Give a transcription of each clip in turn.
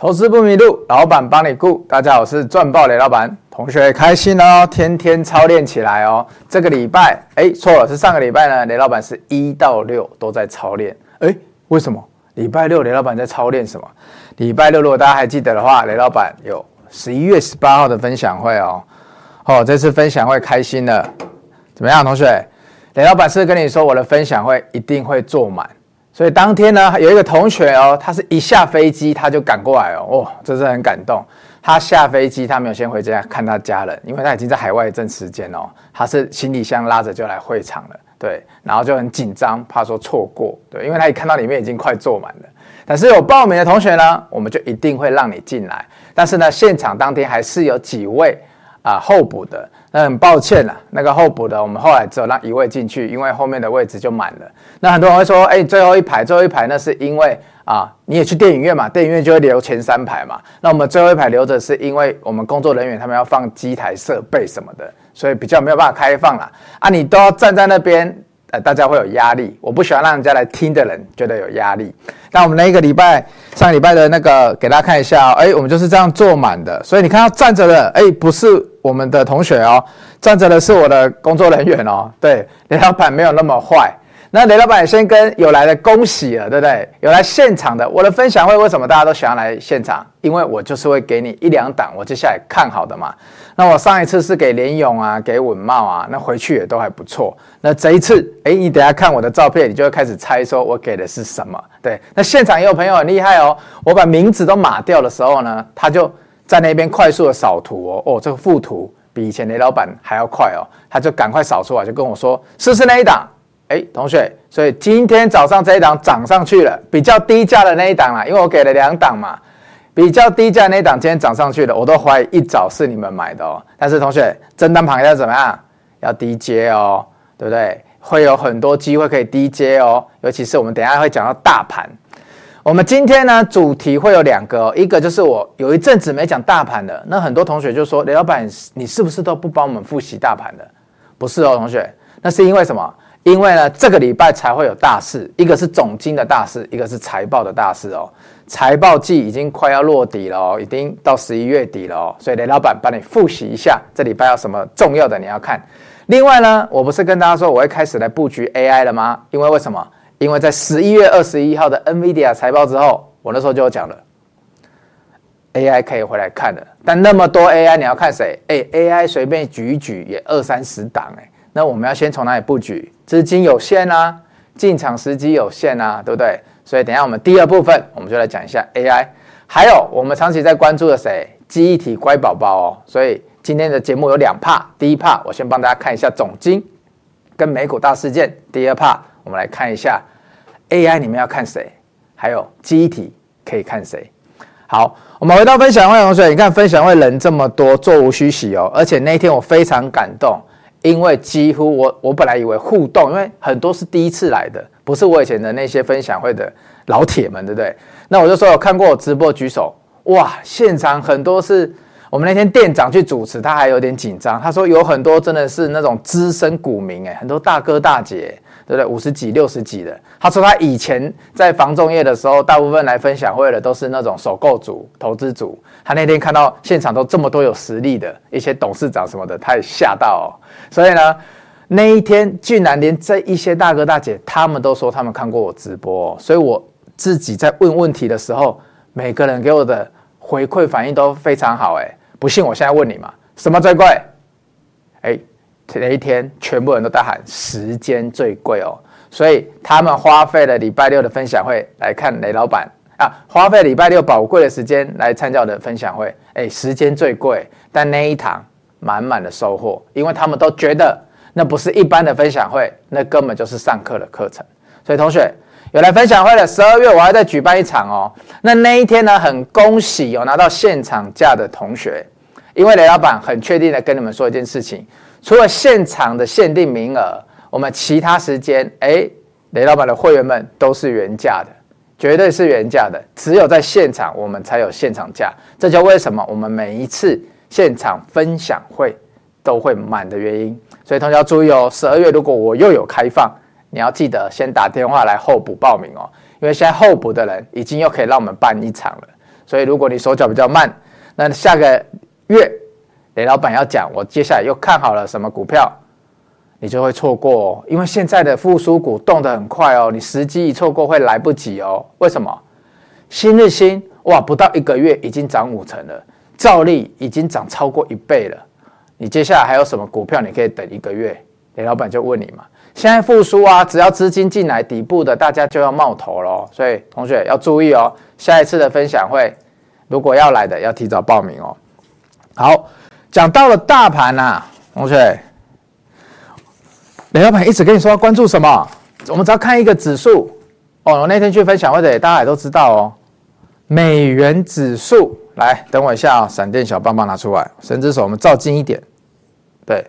投资不迷路，老板帮你顾。大家好，我是赚爆雷老板。同学开心哦，天天操练起来哦。这个礼拜，哎，错了，是上个礼拜呢。雷老板是一到六都在操练。哎，为什么？礼拜六雷老板在操练什么？礼拜六如果大家还记得的话，雷老板有十一月十八号的分享会哦。哦，这次分享会开心了，怎么样，同学？雷老板是跟你说，我的分享会一定会坐满。所以当天呢，有一个同学哦，他是一下飞机他就赶过来哦，哦，这是很感动。他下飞机，他没有先回家看他家人，因为他已经在海外一阵时间哦，他是行李箱拉着就来会场了，对，然后就很紧张，怕说错过，对，因为他一看到里面已经快坐满了。但是有报名的同学呢，我们就一定会让你进来。但是呢，现场当天还是有几位啊候补的。那很抱歉啦，那个候补的，我们后来只有让一位进去，因为后面的位置就满了。那很多人会说，哎，最后一排，最后一排，那是因为啊，你也去电影院嘛，电影院就会留前三排嘛。那我们最后一排留着，是因为我们工作人员他们要放机台设备什么的，所以比较没有办法开放啦。啊，你都要站在那边。呃，大家会有压力，我不喜欢让人家来听的人觉得有压力。那我们那一个礼拜，上个礼拜的那个，给大家看一下哦。哎，我们就是这样坐满的，所以你看到站着的，哎，不是我们的同学哦，站着的是我的工作人员哦。对，雷老板没有那么坏。那雷老板先跟有来的恭喜了，对不对？有来现场的，我的分享会为什么大家都喜欢来现场？因为我就是会给你一两档我接下来看好的嘛。那我上一次是给联勇啊，给稳茂啊，那回去也都还不错。那这一次，哎，你等下看我的照片，你就会开始猜说我给的是什么。对，那现场也有朋友很厉害哦，我把名字都码掉的时候呢，他就在那边快速的扫图哦，哦，这个附图比以前雷老板还要快哦，他就赶快扫出来，就跟我说试试那一档。哎，同学，所以今天早上这一档涨上去了，比较低价的那一档啦，因为我给了两档嘛，比较低价的那一档今天涨上去了，我都怀疑一早是你们买的哦。但是同学，真单盘要怎么样？要低接哦，对不对？会有很多机会可以低接哦，尤其是我们等下会讲到大盘。我们今天呢，主题会有两个哦，一个就是我有一阵子没讲大盘的，那很多同学就说，雷老板，你是不是都不帮我们复习大盘的？不是哦，同学，那是因为什么？因为呢，这个礼拜才会有大事，一个是总经的大事，一个是财报的大事哦。财报季已经快要落底了哦，已经到十一月底了哦，所以雷老板帮你复习一下，这礼拜有什么重要的你要看。另外呢，我不是跟大家说我会开始来布局 AI 了吗？因为为什么？因为在十一月二十一号的 NVIDIA 财报之后，我那时候就有讲了，AI 可以回来看的。但那么多 AI，你要看谁？哎，AI 随便举一举也二三十档哎。那我们要先从哪里布局？资金有限啊，进场时机有限啊，对不对？所以等下我们第二部分，我们就来讲一下 AI，还有我们长期在关注的谁？记忆体乖宝宝哦。所以今天的节目有两 part，第一 part 我先帮大家看一下总经跟美股大事件，第二 part 我们来看一下 AI，你们要看谁？还有机体可以看谁？好，我们回到分享会，同学，你看分享会人这么多，座无虚席哦。而且那一天我非常感动。因为几乎我我本来以为互动，因为很多是第一次来的，不是我以前的那些分享会的老铁们，对不对？那我就说有看过我直播举手，哇，现场很多是我们那天店长去主持，他还有点紧张，他说有很多真的是那种资深股民，诶，很多大哥大姐。对不对？五十几、六十几的，他说他以前在房仲业的时候，大部分来分享会的都是那种首购组、投资组。他那天看到现场都这么多有实力的一些董事长什么的，他也吓到。所以呢，那一天竟然连这一些大哥大姐，他们都说他们看过我直播。所以我自己在问问题的时候，每个人给我的回馈反应都非常好。哎，不信我现在问你嘛，什么最贵？哎。那一天，全部人都在喊时间最贵哦，所以他们花费了礼拜六的分享会来看雷老板啊，花费礼拜六宝贵的时间来参加我的分享会，哎，时间最贵，但那一堂满满的收获，因为他们都觉得那不是一般的分享会，那根本就是上课的课程。所以同学有来分享会的，十二月我还在举办一场哦。那那一天呢，很恭喜有拿到现场价的同学，因为雷老板很确定的跟你们说一件事情。除了现场的限定名额，我们其他时间，哎，雷老板的会员们都是原价的，绝对是原价的。只有在现场，我们才有现场价。这就为什么我们每一次现场分享会都会满的原因。所以同学要注意哦，十二月如果我又有开放，你要记得先打电话来候补报名哦，因为现在候补的人已经又可以让我们办一场了。所以如果你手脚比较慢，那下个月雷老板要讲，我接下来又看好了什么股票，你就会错过哦。因为现在的复苏股动得很快哦，你时机一错过会来不及哦。为什么？新日新哇，不到一个月已经涨五成了，兆利已经涨超过一倍了。你接下来还有什么股票你可以等一个月？雷老板就问你嘛。现在复苏啊，只要资金进来，底部的大家就要冒头喽。所以同学要注意哦，下一次的分享会，如果要来的要提早报名哦。好，讲到了大盘呐、啊，同学，雷老板一直跟你说要关注什么？我们只要看一个指数哦。我那天去分享会的，大家也都知道哦。美元指数，来等我一下啊、哦，闪电小棒棒拿出来，神之手，我们照近一点，对。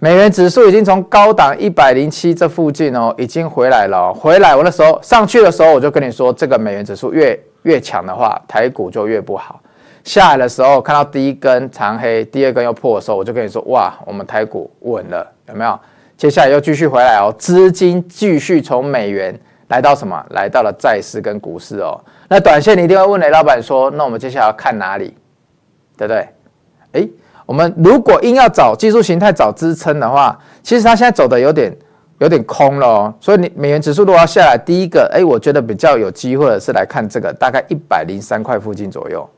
美元指数已经从高档一百零七这附近哦，已经回来了、哦。回来，我那时候上去的时候，我就跟你说，这个美元指数越越强的话，台股就越不好。下来的时候，看到第一根长黑，第二根又破的时候，我就跟你说，哇，我们台股稳了，有没有？接下来又继续回来哦，资金继续从美元来到什么？来到了债市跟股市哦。那短线你一定会问雷老板说，那我们接下来要看哪里？对不对？诶。我们如果硬要找技术形态找支撑的话，其实它现在走的有点有点空了哦。所以你美元指数如果要下来，第一个，哎，我觉得比较有机会的是来看这个大概一百零三块附近左右。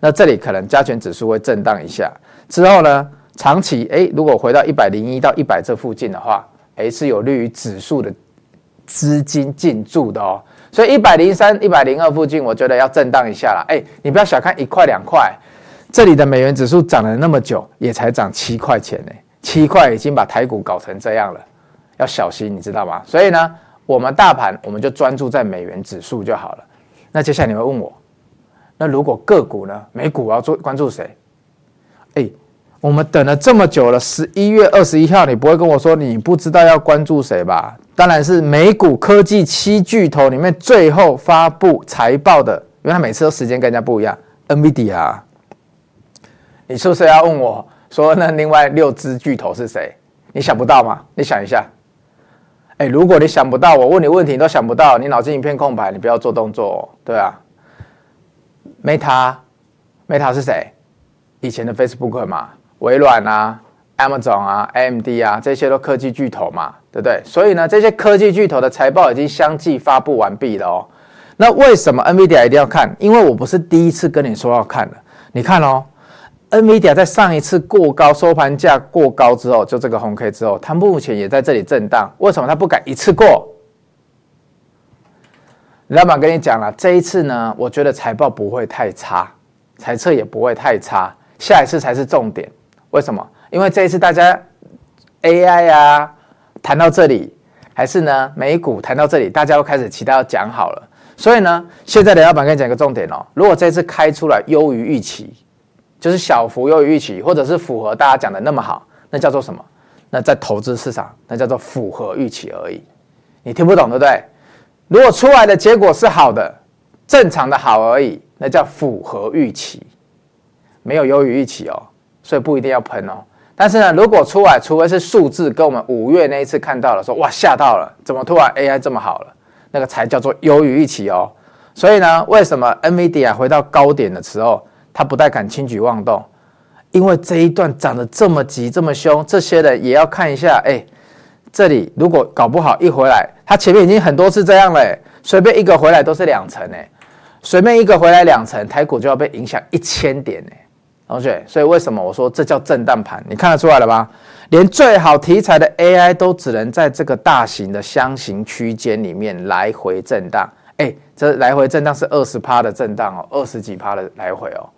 那这里可能加权指数会震荡一下，之后呢，长期哎，如果回到一百零一到一百这附近的话，哎，是有利于指数的资金进驻的哦。所以一百零三、一百零二附近，我觉得要震荡一下了。哎，你不要小看一块两块。这里的美元指数涨了那么久，也才涨七块钱呢，七块已经把台股搞成这样了，要小心，你知道吗？所以呢，我们大盘我们就专注在美元指数就好了。那接下来你会问我，那如果个股呢？美股我要做关注谁？哎，我们等了这么久了，十一月二十一号，你不会跟我说你不知道要关注谁吧？当然是美股科技七巨头里面最后发布财报的，因为他每次都时间跟人家不一样，NVIDIA。你是不是要问我说，那另外六只巨头是谁？你想不到吗？你想一下。哎，如果你想不到，我问你问题你都想不到，你脑筋一片空白，你不要做动作哦。对啊，Meta，Meta 是谁？以前的 Facebook 嘛，微软啊，Amazon 啊，AMD 啊，这些都科技巨头嘛，对不对？所以呢，这些科技巨头的财报已经相继发布完毕了哦。那为什么 NVIDIA 一定要看？因为我不是第一次跟你说要看的。你看哦。NVIDIA 在上一次过高收盘价过高之后，就这个红 K 之后，它目前也在这里震荡。为什么它不敢一次过？老板跟你讲了，这一次呢，我觉得财报不会太差，财测也不会太差，下一次才是重点。为什么？因为这一次大家 AI 啊谈到这里，还是呢美股谈到这里，大家都开始期待要讲好了。所以呢，现在的老板跟你讲一个重点哦，如果这次开出来优于预期。就是小幅优于预期，或者是符合大家讲的那么好，那叫做什么？那在投资市场，那叫做符合预期而已。你听不懂对不对？如果出来的结果是好的，正常的好而已，那叫符合预期，没有优于预期哦。所以不一定要喷哦。但是呢，如果出来，除非是数字跟我们五月那一次看到了，说哇吓到了，怎么突然 AI 这么好了？那个才叫做优于预期哦。所以呢，为什么 NVIDIA 回到高点的时候？他不太敢轻举妄动，因为这一段涨得这么急这么凶，这些人也要看一下。哎，这里如果搞不好一回来，他前面已经很多次这样了，随便一个回来都是两成哎，随便一个回来两成，台股就要被影响一千点哎，同学，所以为什么我说这叫震荡盘？你看得出来了吧？连最好题材的 AI 都只能在这个大型的箱型区间里面来回震荡，哎，这来回震荡是二十趴的震荡哦，二十几趴的来回哦。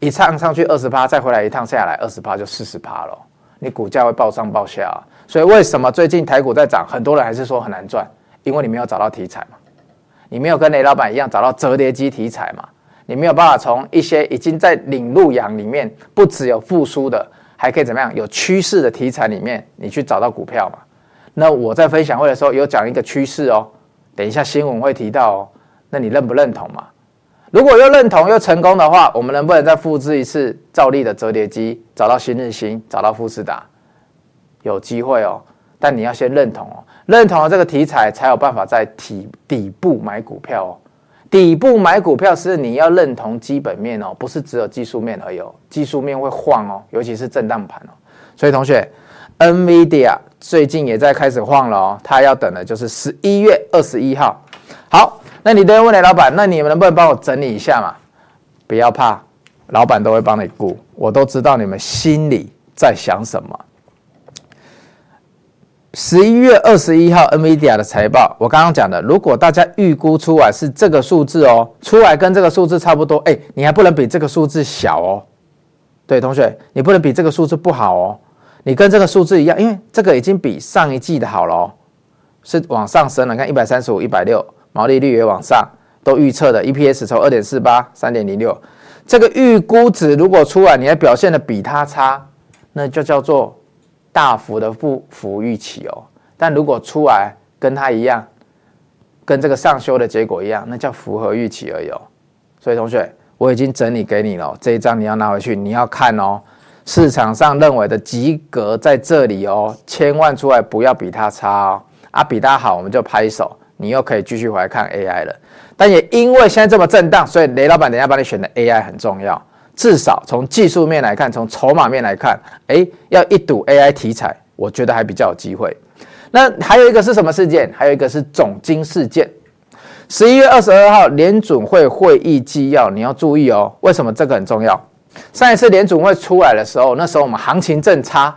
一趟上去二十趴，再回来一趟下来二十趴，就四十趴了。你股价会暴上暴下啊。所以为什么最近台股在涨？很多人还是说很难赚，因为你没有找到题材嘛，你没有跟雷老板一样找到折叠机题材嘛，你没有办法从一些已经在领路羊里面，不只有复苏的，还可以怎么样？有趋势的题材里面，你去找到股票嘛。那我在分享会的时候有讲一个趋势哦，等一下新闻会提到哦，那你认不认同嘛？如果又认同又成功的话，我们能不能再复制一次兆利的折叠机，找到新日新，找到富士达？有机会哦，但你要先认同哦，认同了这个题材，才有办法在底底部买股票哦。底部买股票是你要认同基本面哦，不是只有技术面而已哦，技术面会晃哦，尤其是震荡盘哦。所以同学，NVIDIA 最近也在开始晃了哦，它要等的就是十一月二十一号。好，那你都要问雷老板，那你们能不能帮我整理一下嘛？不要怕，老板都会帮你顾，我都知道你们心里在想什么。十一月二十一号，NVIDIA 的财报，我刚刚讲的，如果大家预估出来是这个数字哦，出来跟这个数字差不多，哎，你还不能比这个数字小哦。对，同学，你不能比这个数字不好哦，你跟这个数字一样，因为这个已经比上一季的好了哦，是往上升了。看一百三十五、一百六，毛利率也往上，都预测的 EPS 从二点四八、三点零六，这个预估值如果出来，你还表现的比它差，那就叫做。大幅的不符预期哦，但如果出来跟它一样，跟这个上修的结果一样，那叫符合预期而已哦。所以同学，我已经整理给你了，这一张你要拿回去，你要看哦。市场上认为的及格在这里哦，千万出来不要比它差哦。啊，比它好我们就拍手，你又可以继续回来看 AI 了。但也因为现在这么震荡，所以雷老板等下帮你选的 AI 很重要。至少从技术面来看，从筹码面来看，诶，要一睹 AI 题材，我觉得还比较有机会。那还有一个是什么事件？还有一个是总经事件。十一月二十二号联准会会议纪要，你要注意哦。为什么这个很重要？上一次联准会出来的时候，那时候我们行情正差，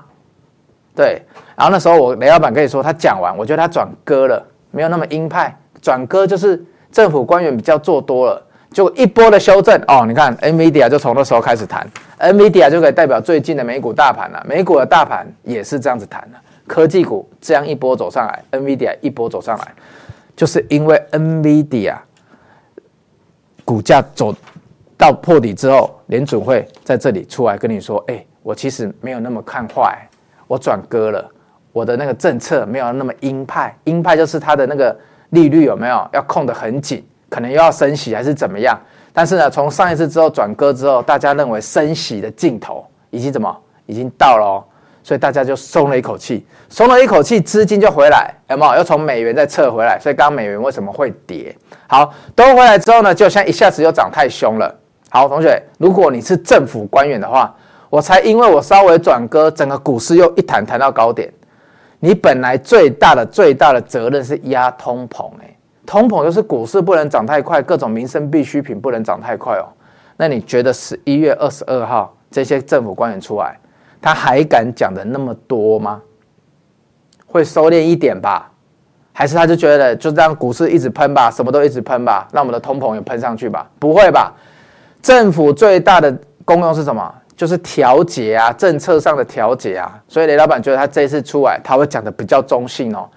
对。然后那时候我雷老板跟你说他讲完，我觉得他转鸽了，没有那么鹰派。转鸽就是政府官员比较做多了。就一波的修正。哦，你看 NVIDIA 就从那时候开始弹，NVIDIA 就可以代表最近的美股大盘了，美股的大盘也是这样子弹的，科技股这样一波走上来，NVIDIA 一波走上来，就是因为 NVIDIA 股价走到破底之后，联准会在这里出来跟你说，哎，我其实没有那么看坏，我转鸽了，我的那个政策没有那么鹰派，鹰派就是它的那个利率有没有要控得很紧。可能又要升息还是怎么样？但是呢，从上一次之后转鸽之后，大家认为升息的尽头已经怎么已经到了哦，所以大家就松了一口气，松了一口气，资金就回来，有没有？又从美元再撤回来，所以刚刚美元为什么会跌？好，都回来之后呢，就像一下子又涨太凶了。好，同学，如果你是政府官员的话，我才因为我稍微转鸽，整个股市又一弹弹到高点。你本来最大的最大的责任是压通膨，欸通膨就是股市不能涨太快，各种民生必需品不能涨太快哦。那你觉得十一月二十二号这些政府官员出来，他还敢讲的那么多吗？会收敛一点吧？还是他就觉得就这样股市一直喷吧，什么都一直喷吧，让我们的通膨也喷上去吧？不会吧？政府最大的功用是什么？就是调节啊，政策上的调节啊。所以雷老板觉得他这次出来，他会讲的比较中性哦。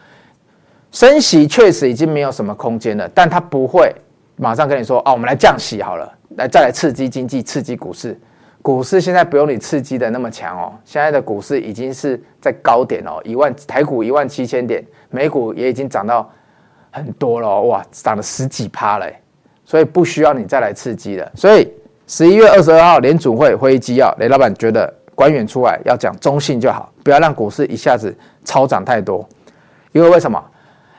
升息确实已经没有什么空间了，但他不会马上跟你说哦，我们来降息好了，来再来刺激经济、刺激股市。股市现在不用你刺激的那么强哦，现在的股市已经是在高点哦，一万台股一万七千点，美股也已经涨到很多了哦，哇，涨了十几趴了，所以不需要你再来刺激了。所以十一月二十二号联准会会议纪要，雷老板觉得官员出来要讲中性就好，不要让股市一下子超涨太多，因为为什么？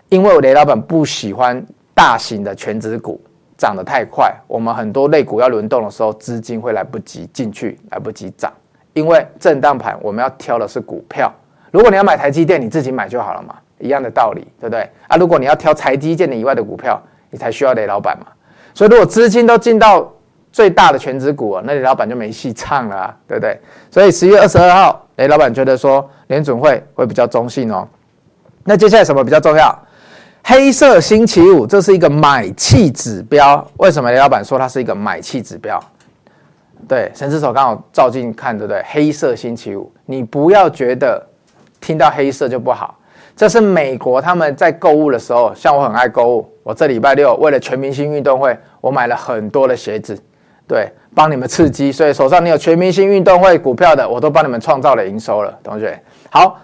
因为我雷老板不喜欢大型的权值股涨得太快，我们很多类股要轮动的时候，资金会来不及进去，来不及涨。因为震荡盘我们要挑的是股票，如果你要买台积电，你自己买就好了嘛，一样的道理，对不对？啊，如果你要挑台积电以外的股票，你才需要雷老板嘛。所以如果资金都进到最大的权值股，那李老板就没戏唱了啊，对不对？所以十月二十二号，雷老板觉得说联准会会比较中性哦。那接下来什么比较重要？黑色星期五，这是一个买气指标。为什么雷老板说它是一个买气指标？对，神之手刚好照进看，对不对？黑色星期五，你不要觉得听到黑色就不好。这是美国他们在购物的时候，像我很爱购物，我这礼拜六为了全明星运动会，我买了很多的鞋子，对，帮你们刺激。所以手上你有全明星运动会股票的，我都帮你们创造了营收了，同学。好。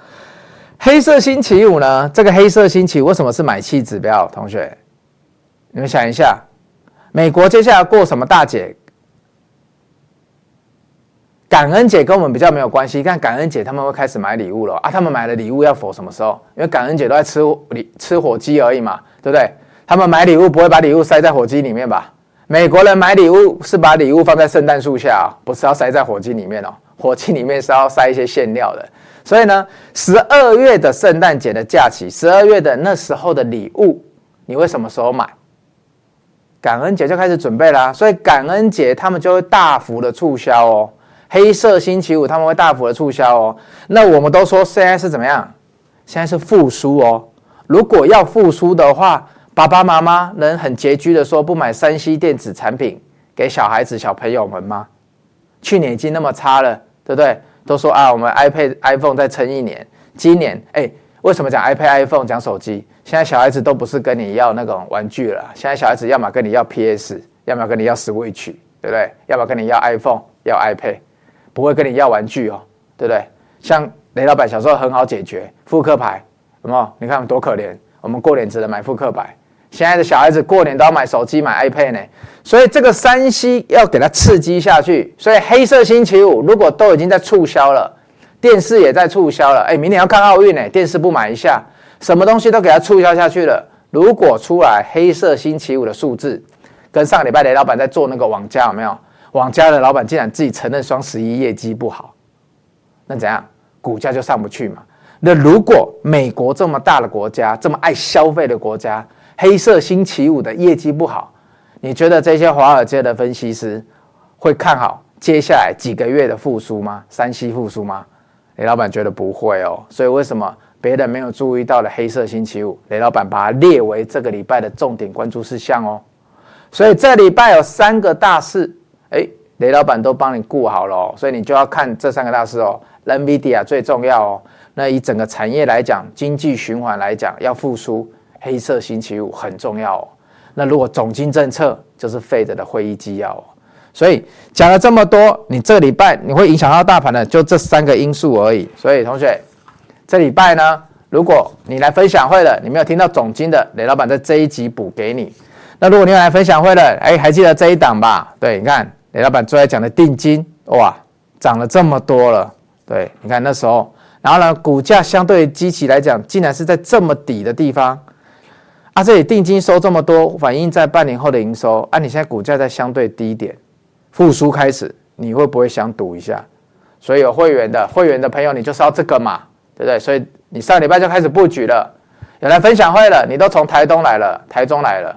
黑色星期五呢？这个黑色星期五为什么是买气指标？同学，你们想一下，美国接下来过什么大节？感恩节跟我们比较没有关系。看感恩节他们会开始买礼物了啊！他们买的礼物要否什么时候？因为感恩节都在吃礼吃火鸡而已嘛，对不对？他们买礼物不会把礼物塞在火鸡里面吧？美国人买礼物是把礼物放在圣诞树下，不是要塞在火鸡里面哦。火鸡里面是要塞一些馅料的。所以呢，十二月的圣诞节的假期，十二月的那时候的礼物，你会什么时候买？感恩节就开始准备啦。所以感恩节他们就会大幅的促销哦。黑色星期五他们会大幅的促销哦。那我们都说现在是怎么样？现在是复苏哦。如果要复苏的话，爸爸妈妈能很拮据的说不买三 C 电子产品给小孩子小朋友们吗？去年已经那么差了，对不对？都说啊，我们 iPad、iPhone 再撑一年。今年，哎，为什么讲 iPad、iPhone 讲手机？现在小孩子都不是跟你要那种玩具了，现在小孩子要么跟你要 PS，要么跟你要 Switch，对不对？要么跟你要 iPhone、要 iPad，不会跟你要玩具哦，对不对？像雷老板小时候很好解决，复刻牌，有没有？你看多可怜，我们过年只能买复刻牌。现在的小孩子过年都要买手机、买 iPad 呢，所以这个三 C 要给它刺激下去。所以黑色星期五如果都已经在促销了，电视也在促销了，哎，明年要看奥运呢，电视不买一下，什么东西都给它促销下去了。如果出来黑色星期五的数字，跟上个礼拜雷老板在做那个网家有没有？网家的老板竟然自己承认双十一业绩不好，那怎样？股价就上不去嘛。那如果美国这么大的国家，这么爱消费的国家，黑色星期五的业绩不好，你觉得这些华尔街的分析师会看好接下来几个月的复苏吗山西复苏吗？雷老板觉得不会哦。所以为什么别人没有注意到的黑色星期五，雷老板把它列为这个礼拜的重点关注事项哦。所以这礼拜有三个大事，哎，雷老板都帮你顾好了哦。所以你就要看这三个大事哦。NVIDIA 最重要哦。那以整个产业来讲，经济循环来讲，要复苏。黑色星期五很重要哦。那如果总经政策就是 Fed 的会议纪要哦。所以讲了这么多，你这礼拜你会影响到大盘的，就这三个因素而已。所以同学，这礼拜呢，如果你来分享会了，你没有听到总经的，雷老板在这一集补给你。那如果你有来分享会了，哎，还记得这一档吧？对，你看雷老板最爱讲的定金，哇，涨了这么多了。对，你看那时候，然后呢，股价相对基期来讲，竟然是在这么底的地方。啊，这里定金收这么多，反映在半年后的营收。啊，你现在股价在相对低点，复苏开始，你会不会想赌一下？所以有会员的会员的朋友，你就是要这个嘛，对不对？所以你上礼拜就开始布局了，有来分享会了，你都从台东来了，台中来了，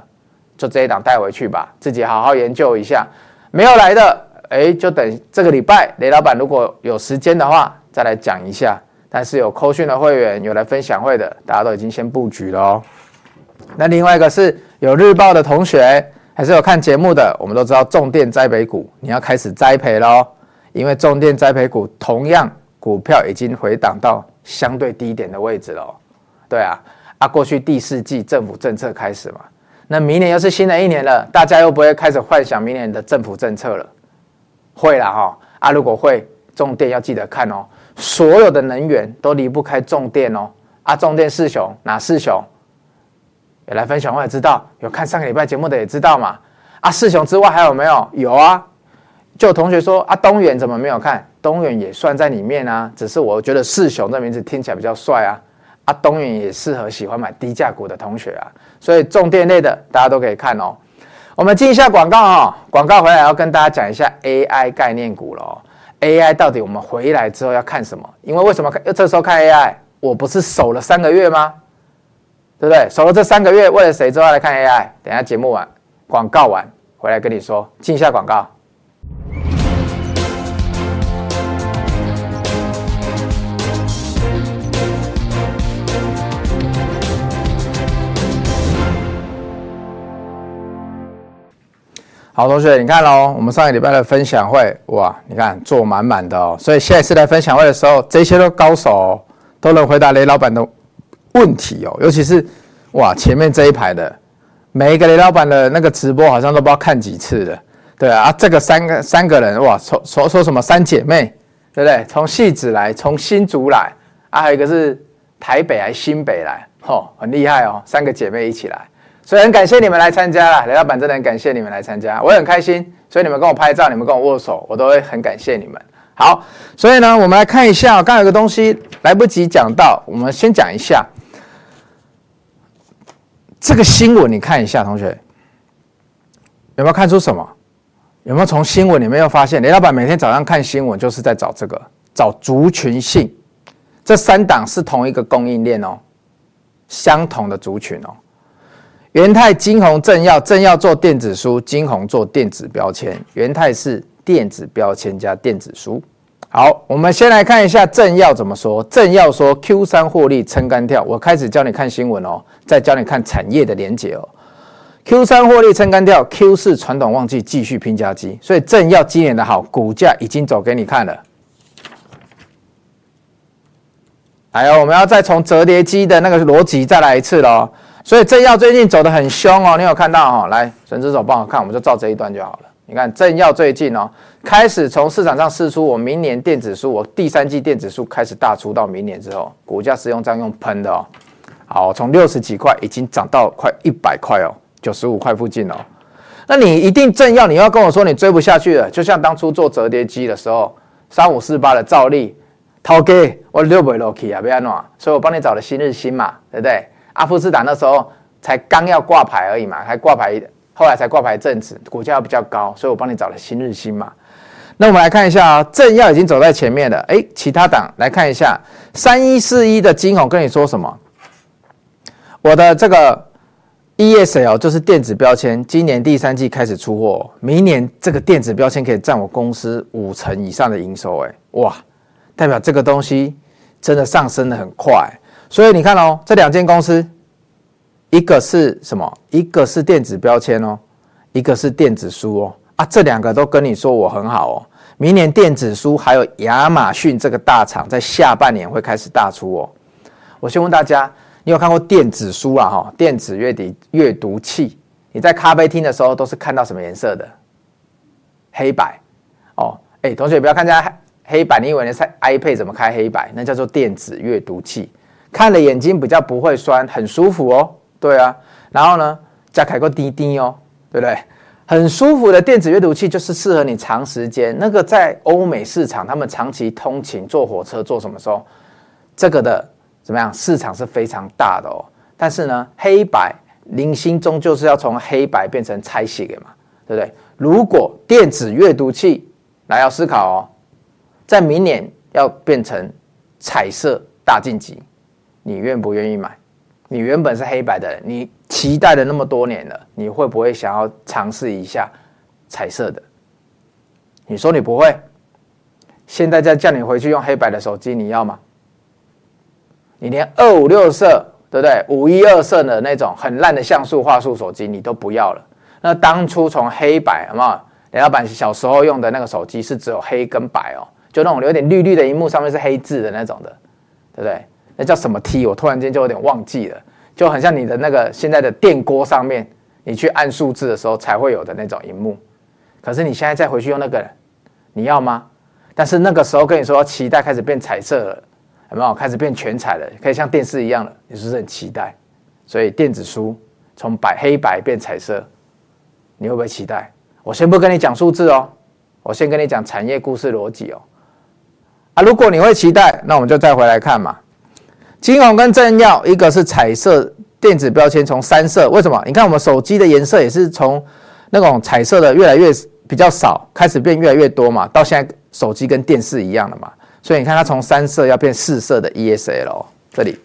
就这一档带回去吧，自己好好研究一下。没有来的，哎，就等这个礼拜，雷老板如果有时间的话，再来讲一下。但是有扣讯的会员，有来分享会的，大家都已经先布局了哦。那另外一个是有日报的同学，还是有看节目的，我们都知道重电栽培股，你要开始栽培喽，因为重电栽培股同样股票已经回档到相对低点的位置喽。对啊，啊，过去第四季政府政策开始嘛，那明年又是新的一年了，大家又不会开始幻想明年的政府政策了？会啦哈，啊，如果会，重电要记得看哦，所有的能源都离不开重电哦，啊，重电四雄哪四雄？有来分享我也知道，有看上个礼拜节目的也知道嘛。啊，四雄之外还有没有？有啊。就有同学说啊，东远怎么没有看？东远也算在里面啊，只是我觉得四雄这名字听起来比较帅啊。啊，东远也适合喜欢买低价股的同学啊。所以重电类的大家都可以看哦。我们进一下广告哦，广告回来要跟大家讲一下 AI 概念股了哦。AI 到底我们回来之后要看什么？因为为什么看？这时候看 AI，我不是守了三个月吗？对不对？守了这三个月，为了谁之后来看 AI？等下节目完，广告完回来跟你说，进一下广告。好，同学，你看喽，我们上个礼拜的分享会，哇，你看坐满满的哦。所以下一次来分享会的时候，这些都高手，都能回答雷老板的。问题哦，尤其是哇，前面这一排的每一个雷老板的那个直播，好像都不知道看几次了，对啊，这个三个三个人哇，说说说什么三姐妹，对不对？从戏子来，从新竹来，啊，还有一个是台北还新北来，哦，很厉害哦，三个姐妹一起来，所以很感谢你们来参加啦，雷老板真的很感谢你们来参加，我也很开心，所以你们跟我拍照，你们跟我握手，我都会很感谢你们。好，所以呢，我们来看一下，刚刚有个东西来不及讲到，我们先讲一下。这个新闻你看一下，同学有没有看出什么？有没有从新闻里面又发现，雷老板每天早上看新闻就是在找这个，找族群性。这三档是同一个供应链哦，相同的族群哦。元太、晶宏、正要，正要做电子书，晶宏做电子标签。元泰是电子标签加电子书。好，我们先来看一下政要怎么说。政要说 Q 三获利撑杆跳。我开始教你看新闻哦，再教你看产业的连结哦。Q 三获利撑杆跳，Q 四传统旺季继续拼加机，所以政要今年的好，股价已经走给你看了。来哦，我们要再从折叠机的那个逻辑再来一次喽。所以政要最近走的很凶哦，你有看到哦？来，神之手帮我看，我们就照这一段就好了。你看正要最近哦，开始从市场上试出，我明年电子书，我第三季电子书开始大出到明年之后，股价是用这样用喷的哦。好，从六十几块已经涨到快一百块哦，九十五块附近哦。那你一定正要，你要跟我说你追不下去了，就像当初做折叠机的时候，三五四八的兆利，涛哥我六百多 K 啊，不要弄，所以我帮你找了新日新嘛，对不对？阿富士达那时候才刚要挂牌而已嘛，还挂牌。后来才挂牌一阵子，股价比较高，所以我帮你找了新日新嘛。那我们来看一下啊、正耀已经走在前面了。哎，其他档来看一下，三一四一的晶宏跟你说什么？我的这个 ESL 就是电子标签，今年第三季开始出货，明年这个电子标签可以占我公司五成以上的营收。哎，哇，代表这个东西真的上升的很快。所以你看哦，这两间公司。一个是什么？一个是电子标签哦，一个是电子书哦。啊，这两个都跟你说我很好哦。明年电子书还有亚马逊这个大厂在下半年会开始大出哦。我先问大家，你有看过电子书啊？哈，电子阅读阅读器，你在咖啡厅的时候都是看到什么颜色的？黑白哦。哎，同学不要看这黑白，你以为你是 iPad 怎么开黑白？那叫做电子阅读器，看了眼睛比较不会酸，很舒服哦。对啊，然后呢，加开个滴滴哦，对不对？很舒服的电子阅读器就是适合你长时间。那个在欧美市场，他们长期通勤坐火车坐什么时候，这个的怎么样？市场是非常大的哦。但是呢，黑白零星终究是要从黑白变成彩色的嘛，对不对？如果电子阅读器来要思考哦，在明年要变成彩色大晋级，你愿不愿意买？你原本是黑白的，你期待了那么多年了，你会不会想要尝试一下彩色的？你说你不会，现在再叫你回去用黑白的手机，你要吗？你连二五六色，对不对？五一二色的那种很烂的像素画素手机，你都不要了。那当初从黑白，好不好？雷老板小时候用的那个手机是只有黑跟白哦，就那种有点绿绿的荧幕，上面是黑字的那种的，对不对？那叫什么 T？我突然间就有点忘记了，就很像你的那个现在的电锅上面，你去按数字的时候才会有的那种荧幕。可是你现在再回去用那个，你要吗？但是那个时候跟你说期待开始变彩色了，有没有？开始变全彩了，可以像电视一样了，你是不是很期待？所以电子书从白黑白变彩色，你会不会期待？我先不跟你讲数字哦，我先跟你讲产业故事逻辑哦。啊，如果你会期待，那我们就再回来看嘛。晶宏跟正耀，一个是彩色电子标签，从三色，为什么？你看我们手机的颜色也是从那种彩色的越来越比较少，开始变越来越多嘛，到现在手机跟电视一样的嘛，所以你看它从三色要变四色的 ESL 这里。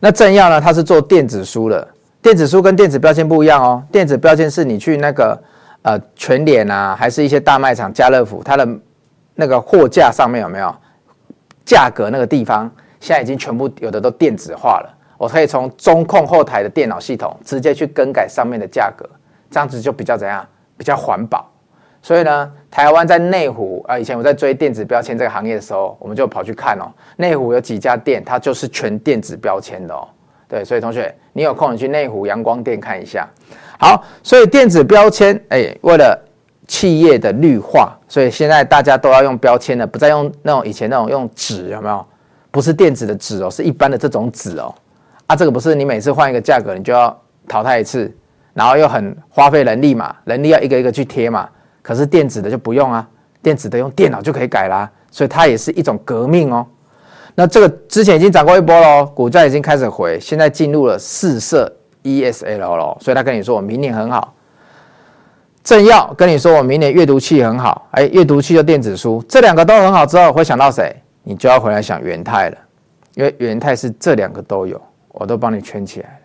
那正耀呢？它是做电子书的，电子书跟电子标签不一样哦。电子标签是你去那个呃全联啊，还是一些大卖场、家乐福，它的那个货架上面有没有？价格那个地方现在已经全部有的都电子化了，我可以从中控后台的电脑系统直接去更改上面的价格，这样子就比较怎样？比较环保。所以呢，台湾在内湖啊，以前我在追电子标签这个行业的时候，我们就跑去看哦，内湖有几家店，它就是全电子标签的哦。对，所以同学，你有空你去内湖阳光店看一下。好，所以电子标签，哎，为了。企业的绿化，所以现在大家都要用标签了，不再用那种以前那种用纸，有没有？不是电子的纸哦，是一般的这种纸哦。啊，这个不是你每次换一个价格，你就要淘汰一次，然后又很花费人力嘛，人力要一个一个去贴嘛。可是电子的就不用啊，电子的用电脑就可以改啦，所以它也是一种革命哦。那这个之前已经涨过一波喽，股价已经开始回，现在进入了四色 ESL 了，所以他跟你说我明年很好。正要跟你说我明年阅读器很好，哎，阅读器就电子书，这两个都很好之后，会想到谁？你就要回来想元泰了，因为元泰是这两个都有，我都帮你圈起来。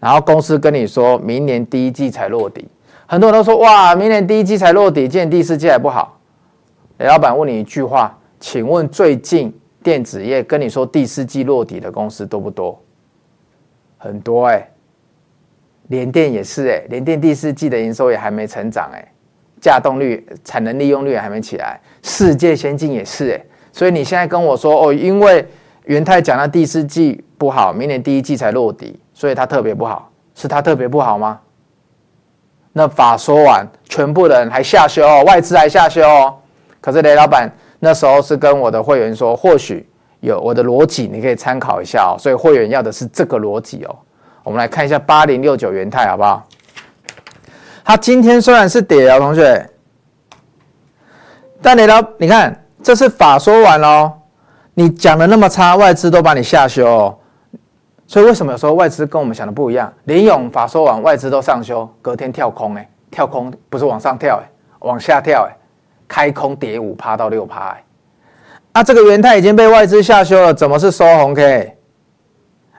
然后公司跟你说明年第一季才落地，很多人都说哇，明年第一季才落地，今年第四季还不好。雷老板问你一句话，请问最近电子业跟你说第四季落地的公司多不多？很多哎、联电也是哎、联电第四季的营收也还没成长哎、欸，稼动率、产能利用率也还没起来。世界先进也是哎、所以你现在跟我说哦，因为元泰讲到第四季不好，明年第一季才落底，所以它特别不好，是它特别不好吗？那法说完，全部人还下修哦，外资还下修哦。可是雷老板那时候是跟我的会员说，或许有我的逻辑，你可以参考一下哦。所以会员要的是这个逻辑哦。我们来看一下八零六九元泰好不好？它今天虽然是跌了，同学，但你老，你看这是法说完哦，你讲的那么差，外资都把你下修哦。所以为什么有时候外资跟我们想的不一样？联咏法说完，外资都上修，隔天跳空哎，跳空不是往上跳哎，往下跳哎。开空跌五趴到六趴，哎，啊，这个元泰已经被外资下修了，怎么是收红 K？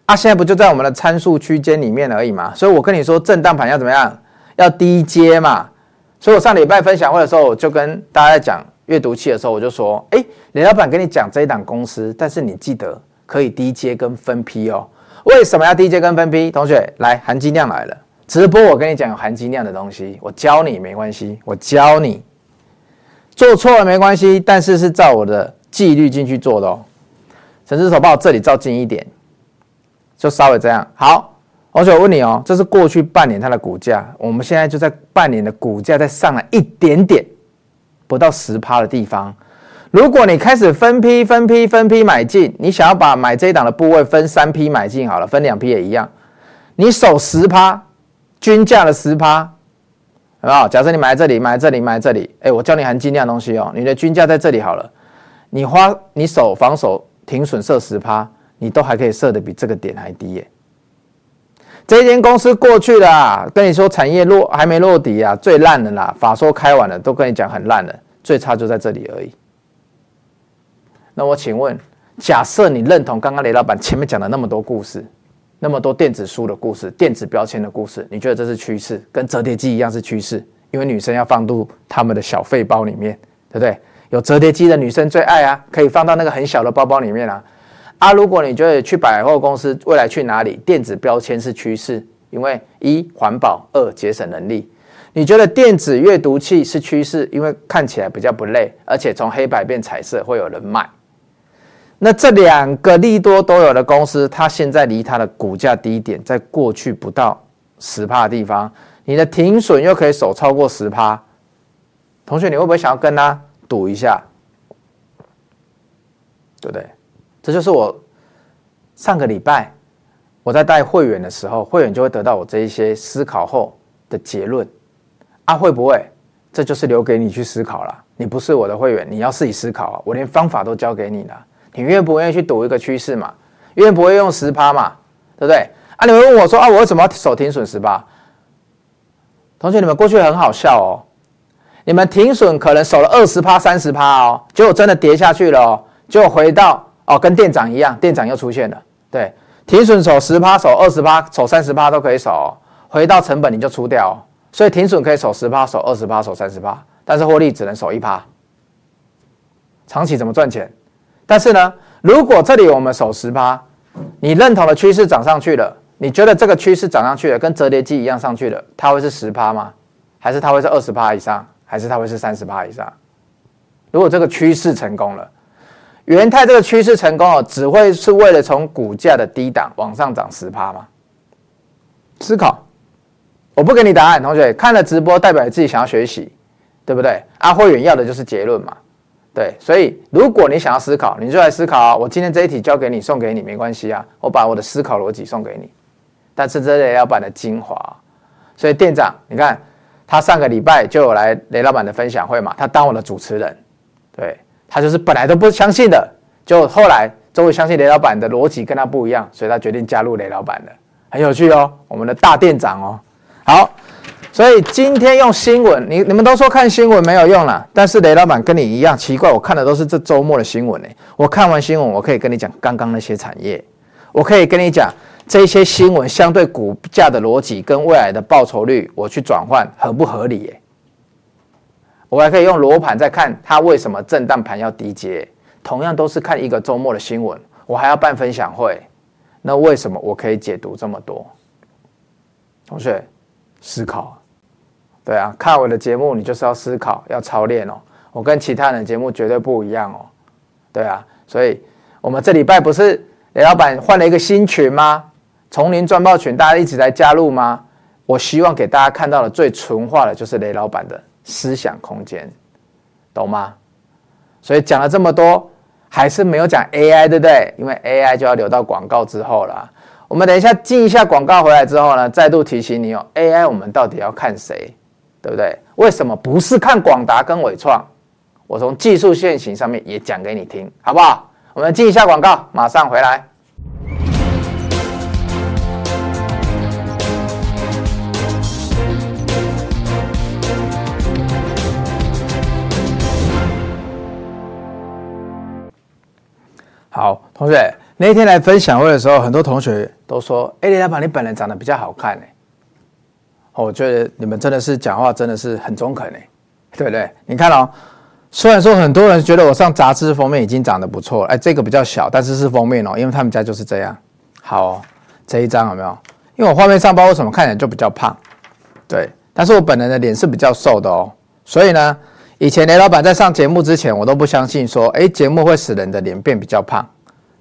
啊，现在不就在我们的参数区间里面而已嘛？所以我跟你说，震荡盘要怎么样？要低阶嘛？所以我上礼拜分享会的时候，我就跟大家讲阅读器的时候，我就说，哎，雷老板跟你讲这一档公司，但是你记得可以低阶跟分批哦。为什么要低阶跟分批？同学来，含金量来了，直播我跟你讲有含金量的东西，我教你没关系，我教你。做错了没关系，但是是照我的纪律进去做的哦。陈志手把我这里照近一点，就稍微这样。好，而且我问你哦，这是过去半年它的股价，我们现在就在半年的股价再上来一点点，不到十趴的地方。如果你开始分批、分批、分批买进，你想要把买这一档的部位分三批买进好了，分两批也一样，你守十趴，均价的十趴。好不好，假设你买这里，买这里，买这里，哎，我教你含金量的东西哦。你的均价在这里好了，你花你守防守停损设十趴，你都还可以设的比这个点还低耶。这间公司过去了，跟你说产业落还没落底啊，最烂的啦，法说开完了，都跟你讲很烂的，最差就在这里而已。那我请问，假设你认同刚刚雷老板前面讲的那么多故事？那么多电子书的故事，电子标签的故事，你觉得这是趋势？跟折叠机一样是趋势？因为女生要放入他们的小废包里面，对不对？有折叠机的女生最爱啊，可以放到那个很小的包包里面啊。啊，如果你觉得去百货公司未来去哪里，电子标签是趋势，因为一环保，二节省能力。你觉得电子阅读器是趋势，因为看起来比较不累，而且从黑白变彩色会有人买。那这两个利多都有的公司，它现在离它的股价低点，在过去不到十趴的地方，你的停损又可以守超过十趴，同学，你会不会想要跟他赌一下？对不对？这就是我上个礼拜我在带会员的时候，会员就会得到我这一些思考后的结论啊，会不会？这就是留给你去思考了。你不是我的会员，你要自己思考啊，我连方法都教给你了。你愿不愿意去赌一个趋势嘛？愿不愿意用十趴嘛？对不对？啊，你们问我说啊，我为什么要守停损十趴？同学，你们过去很好笑哦。你们停损可能守了二十趴、三十趴哦，结果真的跌下去了哦，结果回到哦，跟店长一样，店长又出现了。对，停损守十趴、守二十趴、守三十趴都可以守，回到成本你就出掉。所以停损可以守十趴、守二十趴、守三十趴，但是获利只能守一趴。长期怎么赚钱？但是呢，如果这里我们守十趴，你认同的趋势涨上去了，你觉得这个趋势涨上去了，跟折叠机一样上去了，它会是十趴吗？还是它会是二十趴以上？还是它会是三十趴以上？如果这个趋势成功了，元泰这个趋势成功了，只会是为了从股价的低档往上涨十趴吗？思考，我不给你答案，同学看了直播代表你自己想要学习，对不对？啊，会员要的就是结论嘛。对，所以如果你想要思考，你就来思考！我今天这一题交给你，送给你没关系啊，我把我的思考逻辑送给你。但是这是雷老板的精华，所以店长，你看他上个礼拜就有来雷老板的分享会嘛，他当我的主持人，对，他就是本来都不相信的，就后来终于相信雷老板的逻辑跟他不一样，所以他决定加入雷老板的，很有趣哦。我们的大店长哦，好，所以今天用新闻，你你们都说看新闻没有用了，但是雷老板跟你一样奇怪，我看的都是这周末的新闻呢。我看完新闻，我可以跟你讲刚刚那些产业，我可以跟你讲这些新闻相对股价的逻辑跟未来的报酬率，我去转换合不合理耶？我还可以用罗盘再看它为什么震荡盘要低接，同样都是看一个周末的新闻，我还要办分享会，那为什么我可以解读这么多？同学思考，对啊，看我的节目你就是要思考，要操练哦。我跟其他人的节目绝对不一样哦，对啊，所以我们这礼拜不是雷老板换了一个新群吗？丛林赚爆群，大家一起来加入吗？我希望给大家看到的最纯化的，就是雷老板的。思想空间，懂吗？所以讲了这么多，还是没有讲 AI，对不对？因为 AI 就要留到广告之后了。我们等一下进一下广告回来之后呢，再度提醒你哦，AI 我们到底要看谁，对不对？为什么不是看广达跟纬创？我从技术线型上面也讲给你听，好不好？我们进一下广告，马上回来。好，同学，那天来分享会的时候，很多同学都说：“哎，李老板，你本人长得比较好看呢。”我觉得你们真的是讲话真的是很中肯呢，对不对？你看哦，虽然说很多人觉得我上杂志封面已经长得不错了，哎，这个比较小，但是是封面哦，因为他们家就是这样。好哦，这一张有没有？因为我画面上包为什么看起来就比较胖？对，但是我本人的脸是比较瘦的哦，所以呢。以前雷老板在上节目之前，我都不相信说，哎，节目会使人的脸变比较胖。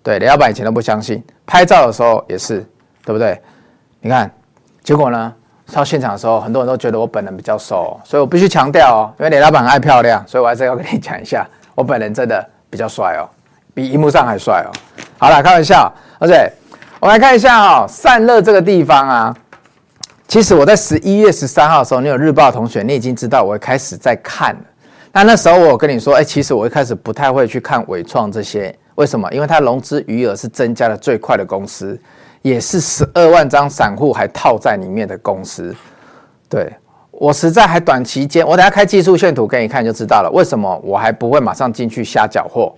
对，雷老板以前都不相信。拍照的时候也是，对不对？你看，结果呢，到现场的时候，很多人都觉得我本人比较瘦，所以我必须强调哦，因为雷老板爱漂亮，所以我还是要跟你讲一下，我本人真的比较帅哦，比荧幕上还帅哦。好了，开玩笑。而且我们来看一下哦，散热这个地方啊，其实我在十一月十三号的时候，你有日报同学，你已经知道我开始在看了。那那时候我跟你说，哎，其实我一开始不太会去看纬创这些，为什么？因为它融资余额是增加的最快的公司，也是十二万张散户还套在里面的公司。对，我实在还短期间，我等下开技术线图给你看就知道了。为什么我还不会马上进去瞎搅和，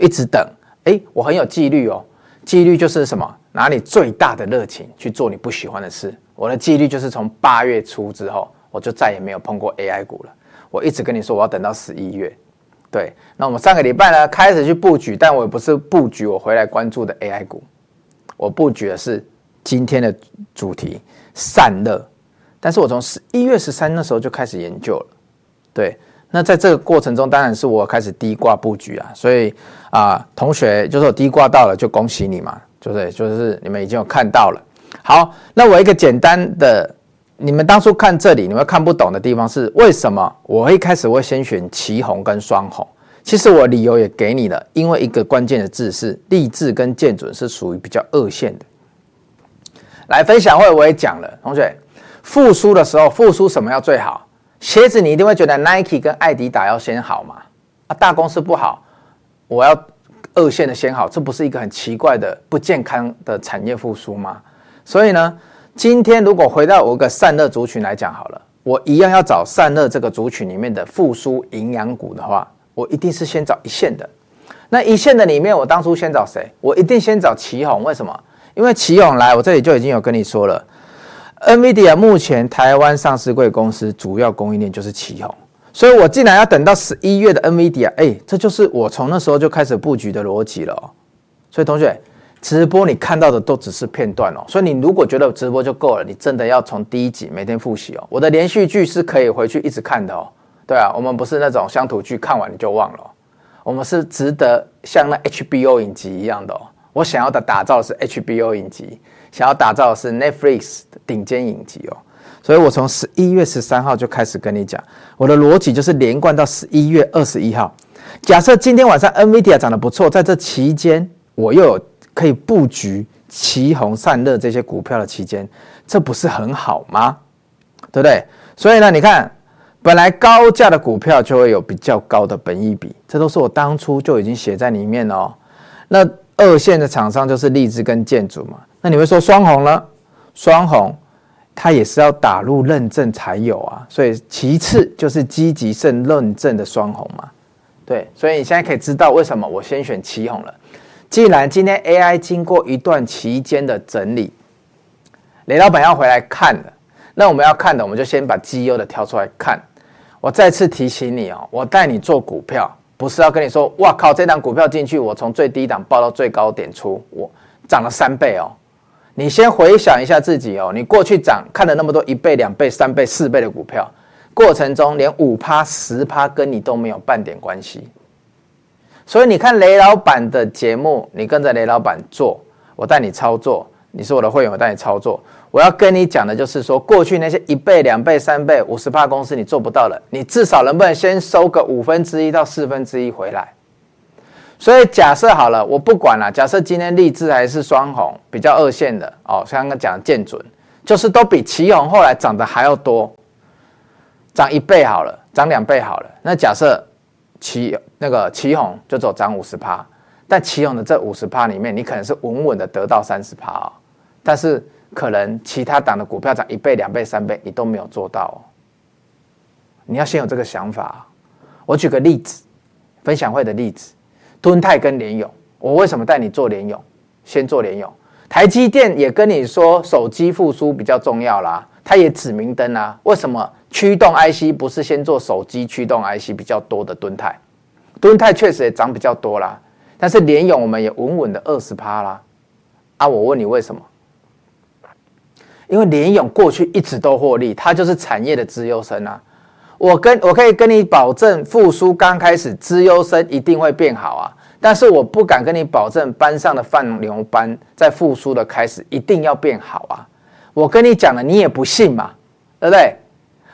一直等？哎，我很有纪律哦，纪律就是什么？拿你最大的热情去做你不喜欢的事。我的纪律就是从八月初之后，我就再也没有碰过 AI 股了。我一直跟你说，我要等到十一月。对，那我们上个礼拜呢，开始去布局，但我也不是布局我回来关注的 AI 股，我布局的是今天的主题散热。但是我从十一月十三那时候就开始研究了。对，那在这个过程中，当然是我开始低挂布局啊。所以啊、同学就是我低挂到了，就恭喜你嘛，就是就是你们已经有看到了。好，那我一个简单的。你们当初看这里，你们看不懂的地方是为什么？我一开始会先选旗红跟双红。其实我理由也给你了，因为一个关键的字是立志跟建准是属于比较二线的。来分享会我也讲了，同学复苏的时候，复苏什么要最好？鞋子你一定会觉得 Nike 跟爱迪达要先好嘛？啊，大公司不好，我要二线的先好，这不是一个很奇怪的不健康的产业复苏吗？所以呢？今天如果回到我个散热族群来讲好了，我一样要找散热这个族群里面的复苏营养股的话，我一定是先找一线的。那一线的里面，我当初先找谁？我一定先找奇鋐。为什么？因为奇鋐来，我这里就已经有跟你说了，NVIDIA 目前台湾上市贵公司主要供应链就是奇鋐，所以我既然要等到十一月的 NVIDIA，哎，这就是我从那时候就开始布局的逻辑了。所以同学。直播你看到的都只是片段哦，所以你如果觉得直播就够了，你真的要从第一集每天复习哦。我的连续剧是可以回去一直看的哦。对啊，我们不是那种乡土剧，看完你就忘了。我们是值得像那 HBO 影集一样的哦。我想要的打造的是 HBO 影集，想要打造的是 Netflix 的顶尖影集哦。所以我从十一月十三号就开始跟你讲，我的逻辑就是连贯到十一月二十一号。假设今天晚上 NVIDIA 涨得不错，在这期间我又有。可以布局奇红散热这些股票的期间，这不是很好吗？对不对？所以呢，你看，本来高价的股票就会有比较高的本益比，这都是我当初就已经写在里面哦。那二线的厂商就是力智跟建筑嘛。那你会说双红呢？双红它也是要打入认证才有啊，所以其次就是积极胜认证的双红嘛。对，所以你现在可以知道为什么我先选奇红了。既然今天 AI 经过一段期间的整理，雷老板要回来看了，那我们要看的，我们就先把绩优的挑出来看。我再次提醒你哦，我带你做股票，不是要跟你说，哇靠，这档股票进去，我从最低档报到最高点出，我涨了三倍哦。你先回想一下自己哦，你过去涨看了那么多一倍、两倍、三倍、四倍的股票，过程中连五趴、十趴跟你都没有半点关系。所以你看雷老板的节目，你跟着雷老板做，我带你操作，你是我的会员，我带你操作。我要跟你讲的就是说，过去那些一倍、两倍、三倍、五十趴公司你做不到了，你至少能不能先收个五分之一到四分之一回来？所以假设好了，我不管了。假设今天励志还是双红比较二线的哦，像刚刚讲的建准，就是都比奇鋐后来涨得还要多，涨一倍好了，涨两倍好了。那假设奇那个奇鋐就走涨五十趴，但奇鋐的这五十趴里面，你可能是稳稳的得到三十趴哦，但是。可能其他党的股票涨一倍、两倍、三倍，你都没有做到哦。你要先有这个想法。我举个例子，分享会的例子，敦泰跟联咏，我为什么带你做联咏？先做联咏。台积电也跟你说手机复苏比较重要啦，它也指明灯啊。为什么驱动 IC 不是先做手机驱动 IC 比较多的敦泰？敦泰确实也涨比较多啦，但是联咏我们也稳稳的二十趴啦。啊，我问你为什么？因为联咏过去一直都获利，它就是产业的资优生啊。我跟我可以跟你保证，复苏刚开始，资优生一定会变好啊。但是我不敢跟你保证，班上的放牛班在复苏的开始一定要变好啊。我跟你讲了，你也不信嘛，对不对？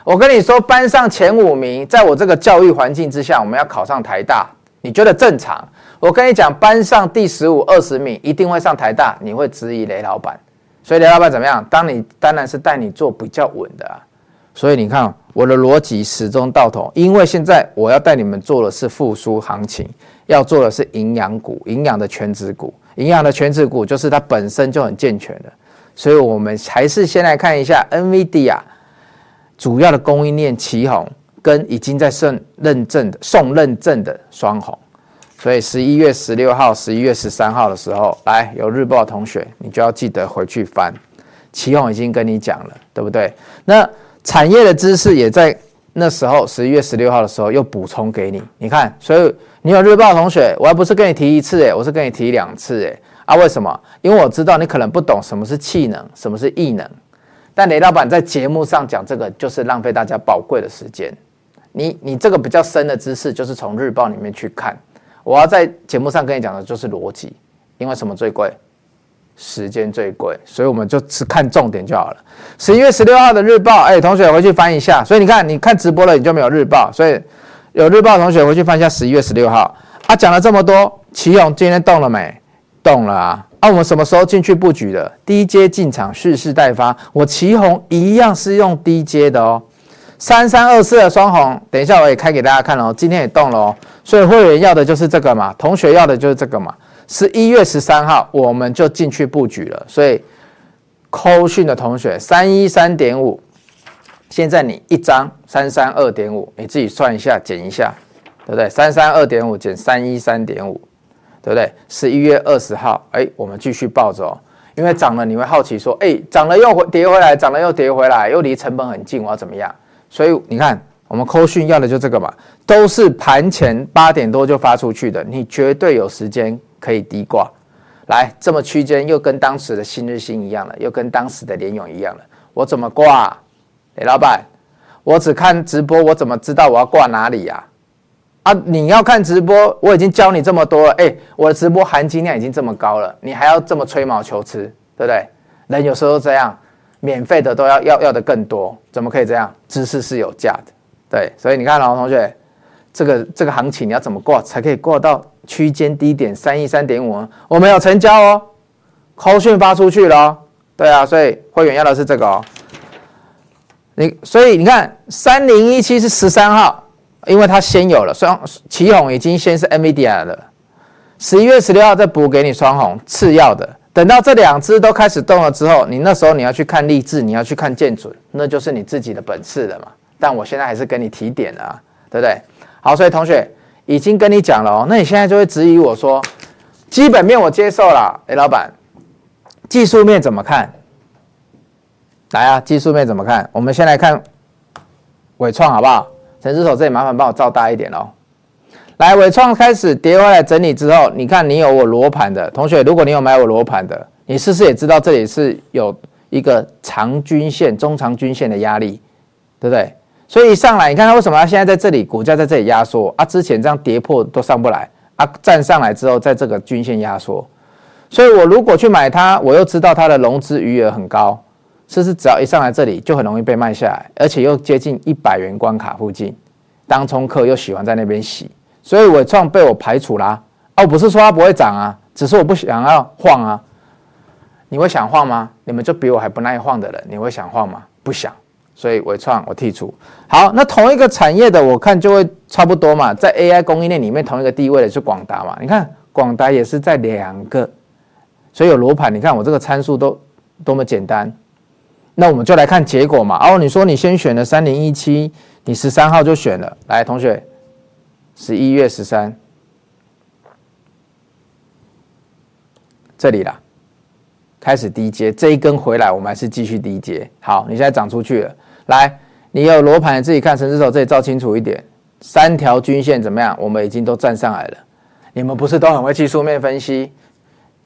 我跟你说，班上前五名，在我这个教育环境之下，我们要考上台大，你觉得正常？我跟你讲，班上第十五、二十名一定会上台大，你会质疑雷老板。所以雷老板怎么样？当你当然是带你做比较稳的啊。所以你看我的逻辑始终到头，因为现在我要带你们做的是复苏行情，要做的是营养股、营养的全值股、营养的全值股，就是它本身就很健全的。所以我们还是先来看一下 NVIDIA 主要的供应链奇鋐跟已经在送认证的送认证的双红。所以十一月十六号、十一月十三号的时候，来有日报同学，你就要记得回去翻。奇鋐已经跟你讲了，对不对？那产业的知识也在那时候十一月十六号的时候又补充给你。你看，所以你有日报同学，我还不是跟你提一次诶，我是跟你提两次诶。啊，为什么？因为我知道你可能不懂什么是气能，什么是异能。但雷老板在节目上讲这个，就是浪费大家宝贵的时间。你你这个比较深的知识，就是从日报里面去看。我要在节目上跟你讲的就是逻辑，因为什么最贵？时间最贵，所以我们就只看重点就好了。十一月十六号的日报，哎，同学回去翻一下。所以你看，你看直播了，你就没有日报，所以有日报的同学回去翻一下十一月十六号。啊，讲了这么多，奇勇今天动了没？动了啊！啊，我们什么时候进去布局的？低阶进场，蓄势待发。我旗红一样是用低阶的哦。三三二四的双红，等一下我也开给大家看哦。今天也动了哦，所以会员要的就是这个嘛，同学要的就是这个嘛。十一月十三号我们就进去布局了，所以扣讯的同学三一三点五，现在你一张三三二点五，你自己算一下减一下，对不对？三三二点五减三一三点五，对不对？十一月二十号，哎，我们继续抱着哦，因为涨了你会好奇说，哎，涨了又回跌回来，涨了又跌回来，又离成本很近，我要怎么样？所以你看，我们扣讯要的就这个嘛，都是盘前八点多就发出去的，你绝对有时间可以低挂。来，这么区间又跟当时的新日兴一样了，又跟当时的联勇一样了，我怎么挂？李老板，我只看直播，我怎么知道我要挂哪里呀？啊你要看直播，我已经教你这么多了，哎，我的直播含金量已经这么高了，你还要这么吹毛求疵，对不对？人有时候这样。免费的都要要要的更多，怎么可以这样？知识是有价的，对，所以你看，老同学，这个这个行情你要怎么过才可以过到区间低点三一三点五？我没有成交哦，call 讯发出去了哦，对啊，所以会员要的是这个哦。你所以你看三零一七是十三号，因为它先有了，双旗红已经先是 NVIDIA 了，十一月十六号再补给你双红，次要的。等到这两只都开始动了之后，你那时候你要去看励志，你要去看建准，那就是你自己的本事了嘛。但我现在还是跟你提点了啊，对不对？好，所以同学已经跟你讲了哦，那你现在就会质疑我说，基本面我接受了，哎，老板，技术面怎么看？来啊，技术面怎么看？我们先来看伟创好不好？陈之手这里麻烦帮我照大一点哦。来，纬创开始跌回来整理之后，你看你有我罗盘的同学，如果你有买我罗盘的，你是不是也知道这里是有一个长均线、中长均线的压力，对不对？所以上来，你看它为什么它现在在这里，股价在这里压缩啊？之前这样跌破都上不来啊，站上来之后，在这个均线压缩，所以我如果去买它，我又知道它的融资余额很高，是不是只要一上来这里就很容易被卖下来，而且又接近一百元关卡附近，当冲客又喜欢在那边洗。所以纬创被我排除啦，哦，不是说它不会涨啊，只是我不想要晃啊。你会想晃吗？你们就比我还不耐晃的人，你会想晃吗？不想。所以纬创我剔除。好，那同一个产业的，我看就会差不多嘛，在 AI 供应链里面同一个地位的是广达嘛。你看广达也是在两个，所以有罗盘。你看我这个参数都多么简单。那我们就来看结果嘛。哦，你说你先选了三零一七，你十三号就选了，来，同学。十一月十三，这里啦，开始低接这一根回来，我们还是继续低接。好，你现在涨出去了，来，你有罗盘自己看，神之手这里照清楚一点，三条均线怎么样？我们已经都站上来了。你们不是都很会技术面分析？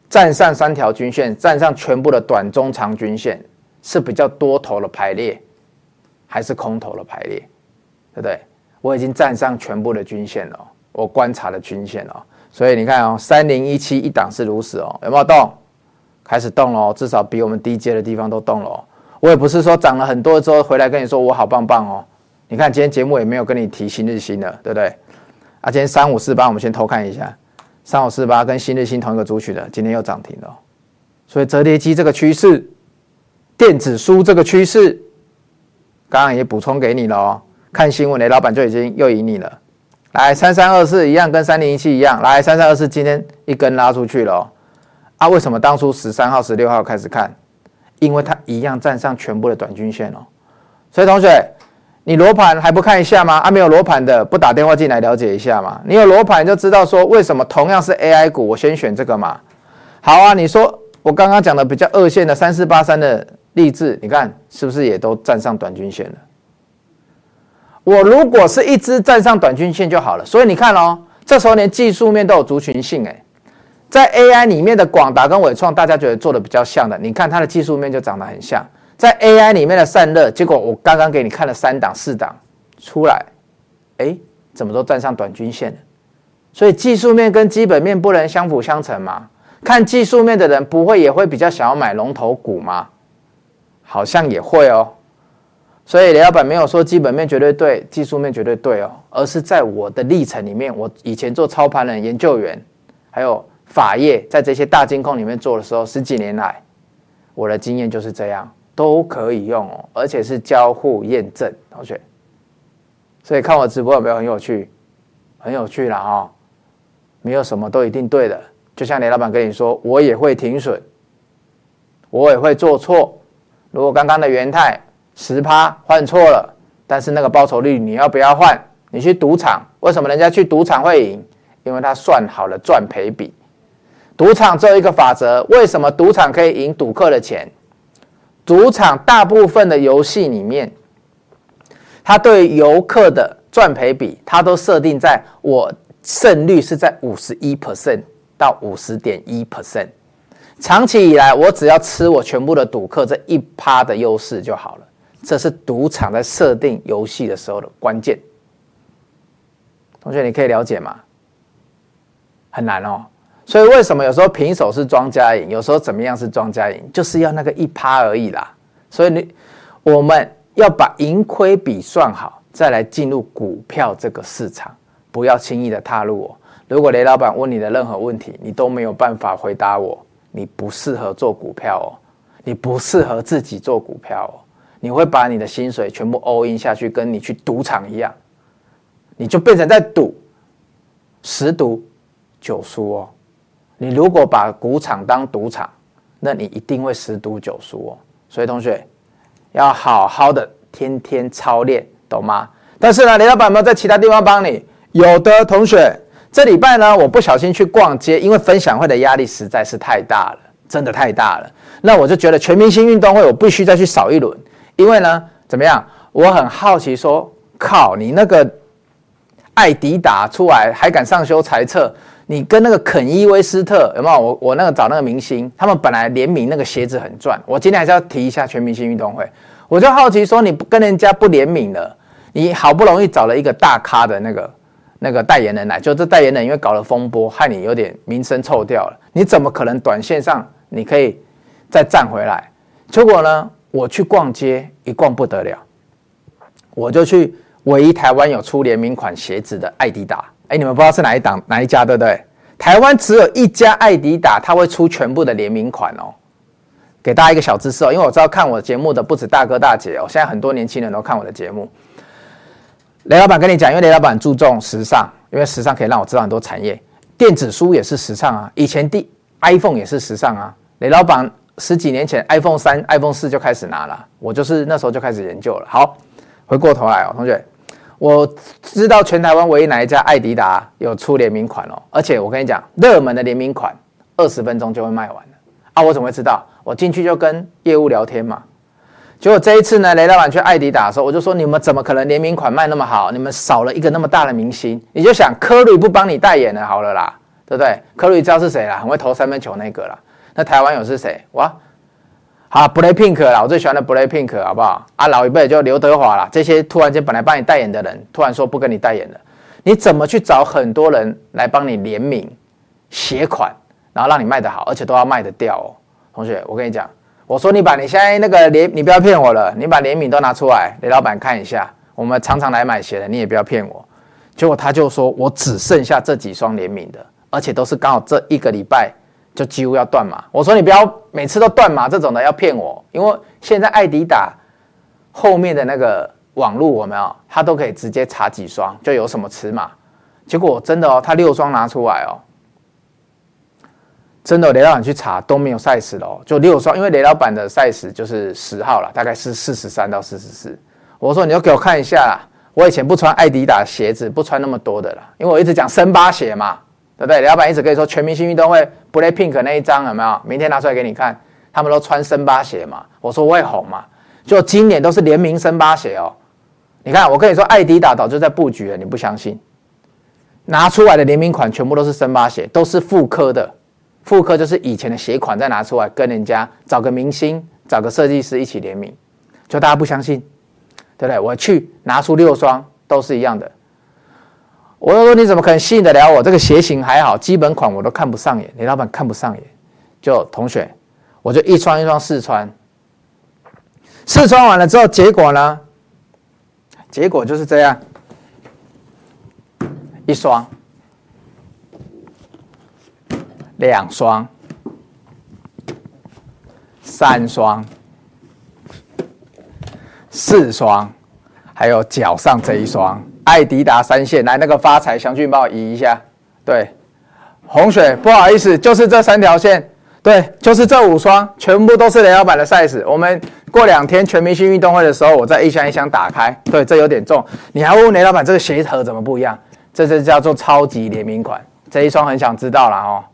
站上三条均线，站上全部的短、中、长均线，是比较多头的排列，还是空头的排列？对不对？我已经站上全部的均线了，我观察了均线了，所以你看哦，三零一七一档是如此哦，有没有动？开始动了，至少比我们低阶的地方都动了。我也不是说涨了很多之后回来跟你说我好棒棒哦。你看今天节目也没有跟你提新日新的，对不对？啊，今天三五四八，我们先偷看一下，三五四八跟新日新同一个族群的，今天又涨停了。所以折叠机这个趋势，电子书这个趋势，刚刚也补充给你了哦。看新闻，雷老板就已经又赢你了。来，三三二四一样，跟三零一七一样。来，三三二四今天一根拉出去了哦。啊，为什么当初十三号、十六号开始看？因为它一样站上全部的短均线哦。所以同学，你罗盘还不看一下吗？啊，没有罗盘的，不打电话进来了解一下嘛。你有罗盘就知道说，为什么同样是 AI 股，我先选这个嘛。好啊，你说我刚刚讲的比较二线的三四八三的励志，你看是不是也都站上短均线了？我如果是一支站上短均线就好了，所以你看哦，这时候连技术面都有族群性诶，在 AI 里面的广达跟纬创，大家觉得做的比较像的，你看它的技术面就长得很像。在 AI 里面的散热，结果我刚刚给你看了三档四档出来，哎，怎么都站上短均线？所以技术面跟基本面不能相辅相成吗？看技术面的人不会也会比较想要买龙头股吗？好像也会哦。所以雷老板没有说基本面绝对对，技术面绝对对哦，而是在我的历程里面，我以前做操盘人、研究员，还有法业，在这些大金控里面做的时候，十几年来，我的经验就是这样，都可以用哦，而且是交互验证，同学。所以看我直播有没有很有趣？很有趣了哦，没有什么都一定对的，就像雷老板跟你说，我也会停损，我也会做错。如果刚刚的元太。十趴换错了，但是那个报酬率你要不要换？你去赌场，为什么人家去赌场会赢？因为他算好了赚赔比。赌场只有一个法则，为什么赌场可以赢赌客的钱？赌场大部分的游戏里面，他对游客的赚赔比，他都设定在我胜率是在五十一 percent 到五十点一 percent。长期以来，我只要吃我全部的赌客这一趴的优势就好了。这是赌场在设定游戏的时候的关键，同学，你可以了解吗？很难哦，所以为什么有时候平手是庄家赢，有时候怎么样是庄家赢，就是要那个一趴而已啦。所以你我们要把盈亏比算好，再来进入股票这个市场，不要轻易的踏入哦。如果雷老板问你的任何问题，你都没有办法回答我，你不适合做股票哦，你不适合自己做股票哦。你会把你的薪水全部 all in 下去，跟你去赌场一样，你就变成在赌，十赌九输哦。你如果把股场当赌场，那你一定会十赌九输哦。所以同学要好好的天天操练，懂吗？但是呢，雷老板有没有在其他地方帮你？有的同学，这礼拜呢，我不小心去逛街，因为分享会的压力实在是太大了，真的太大了。那我就觉得全明星运动会，我必须再去扫一轮，因为呢，怎么样？我很好奇，说靠，你那个艾迪达出来还敢上修财测？你跟那个肯伊威斯特有没有？我我那个找那个明星，他们本来联名那个鞋子很赚。我今天还是要提一下全明星运动会，我就好奇说，你不跟人家不联名了，你好不容易找了一个大咖的那个那个代言人来，就这代言人因为搞了风波，害你有点名声臭掉了，你怎么可能短线上你可以再站回来？结果呢，我去逛街一逛不得了，我就去唯一台湾有出联名款鞋子的爱迪达。哎，你们不知道是哪一档哪一家，对不对？台湾只有一家爱迪达，它会出全部的联名款哦。给大家一个小知识哦，因为我知道看我节目的不止大哥大姐哦，现在很多年轻人都看我的节目。雷老板跟你讲，因为雷老板注重时尚，因为时尚可以让我知道很多产业。电子书也是时尚啊，以前第 iPhone 也是时尚啊。雷老板十几年前 iPhone 三、iPhone 四就开始拿了，我就是那时候就开始研究了。好，回过头来哦，同学。我知道全台湾唯一哪一家爱迪达有出联名款哦，而且我跟你讲，热门的联名款二十分钟就会卖完了啊！我怎么会知道？我进去就跟业务聊天嘛。结果这一次呢，雷老板去艾迪打的时候，我就说：你们怎么可能联名款卖那么好？你们少了一个那么大的明星，你就想科瑞不帮你代言了，好了啦，对不对？科瑞知道是谁啦？很会投三分球那个啦。那台湾有是谁？哇！好，BLACKPINK 啦，我最喜欢的 BLACKPINK，好不好？啊，老一辈就刘德华啦，这些突然间本来帮你代言的人，突然说不跟你代言了，你怎么去找很多人来帮你联名鞋款，然后让你卖得好，而且都要卖得掉哦？同学，我跟你讲，我说你把你现在那个联，你不要骗我了，你把联名都拿出来，雷老板看一下，我们常常来买鞋的，你也不要骗我。结果他就说我只剩下这几双联名的，而且都是刚好这一个礼拜。就几乎要断码。我说你不要每次都断码这种的，要骗我，因为现在爱迪达后面的那个网络有没有？他都可以直接查几双就有什么尺码。结果真的哦，他六双拿出来哦，真的雷老板去查都没有 size 的哦，就六双，因为雷老板的 size 就是十号了，大概是四十三到四十四。我说你要给我看一下，我以前不穿爱迪达鞋子，不穿那么多的啦，因为我一直讲森巴鞋嘛。对不对？雷老板一直跟你说全明星运动会 BLACKPINK 那一张有没有？明天拿出来给你看，他们都穿森巴鞋嘛。我说我会红嘛，就今年都是联名森巴鞋哦。你看，我跟你说，爱迪达早就在布局了，你不相信？拿出来的联名款全部都是森巴鞋，都是复刻的。复刻就是以前的鞋款再拿出来跟人家找个明星、找个设计师一起联名，就大家不相信，对不对？我去拿出六双都是一样的。我说你怎么可能吸引得了我？这个鞋型还好，基本款我都看不上眼，你老板看不上眼。就同学，我就一双一双试穿，试穿完了之后，结果呢？结果就是这样，一双、两双、三双、四双，还有脚上这一双。爱迪达三线，来那个发财祥俊帮我移一下。对，红雪，不好意思，就是这三条线，对，就是这五双，全部都是雷老板的 size。我们过两天全明星运动会的时候，我再一箱一箱打开。对，这有点重，你还问雷老板这个鞋盒怎么不一样？这是叫做超级联名款，这一双很想知道了哦。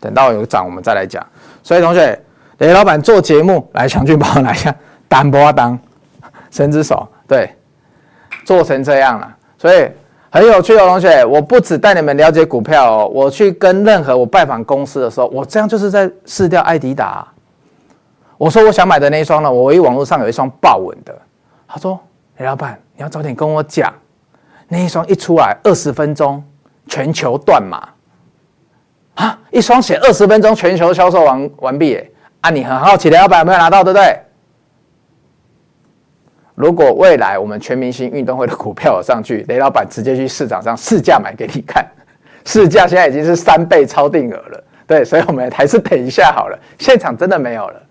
等到有涨我们再来讲。所以同学，雷老板做节目来，强俊帮我拿一下，单波当，伸只手，对，做成这样了。所以很有趣哦同学，我不止带你们了解股票哦，我去跟任何我拜访公司的时候，我这样就是在试掉爱迪达。我说我想买的那一双呢，我唯一网络上有一双豹纹的。他说：“雷老板，你要早点跟我讲，那一双一出来二十分钟全球断码啊！一双鞋二十分钟全球销售完完毕，哎，啊，你很好奇，雷老板有没有拿到，对不对？”如果未来我们全明星运动会的股票有上去，雷老板直接去市场上试价买给你看，试价现在已经是三倍超定额了。对，所以我们还是等一下好了，现场真的没有了。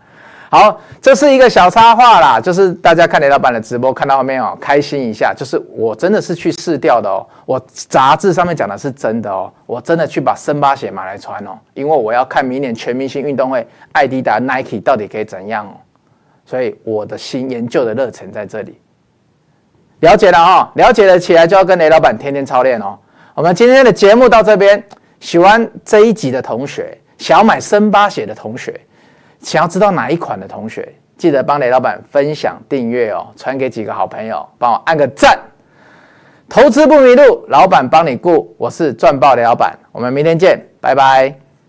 好，这是一个小插画啦，就是大家看雷老板的直播看到后面哦，开心一下。就是我真的是去试掉的哦，我杂志上面讲的是真的哦，我真的去把森巴鞋买来穿哦，因为我要看明年全明星运动会，艾迪达、Nike 到底可以怎样哦，所以我的新研究的热忱在这里。了解了哦，了解了起来就要跟雷老板天天操练哦。我们今天的节目到这边，喜欢这一集的同学，想要买森巴鞋的同学。想要知道哪一款的同学，记得帮雷老板分享、订阅哦，传给几个好朋友，帮我按个赞。投资不迷路，老板帮你顾。我是赚爆雷老板，我们明天见，拜拜。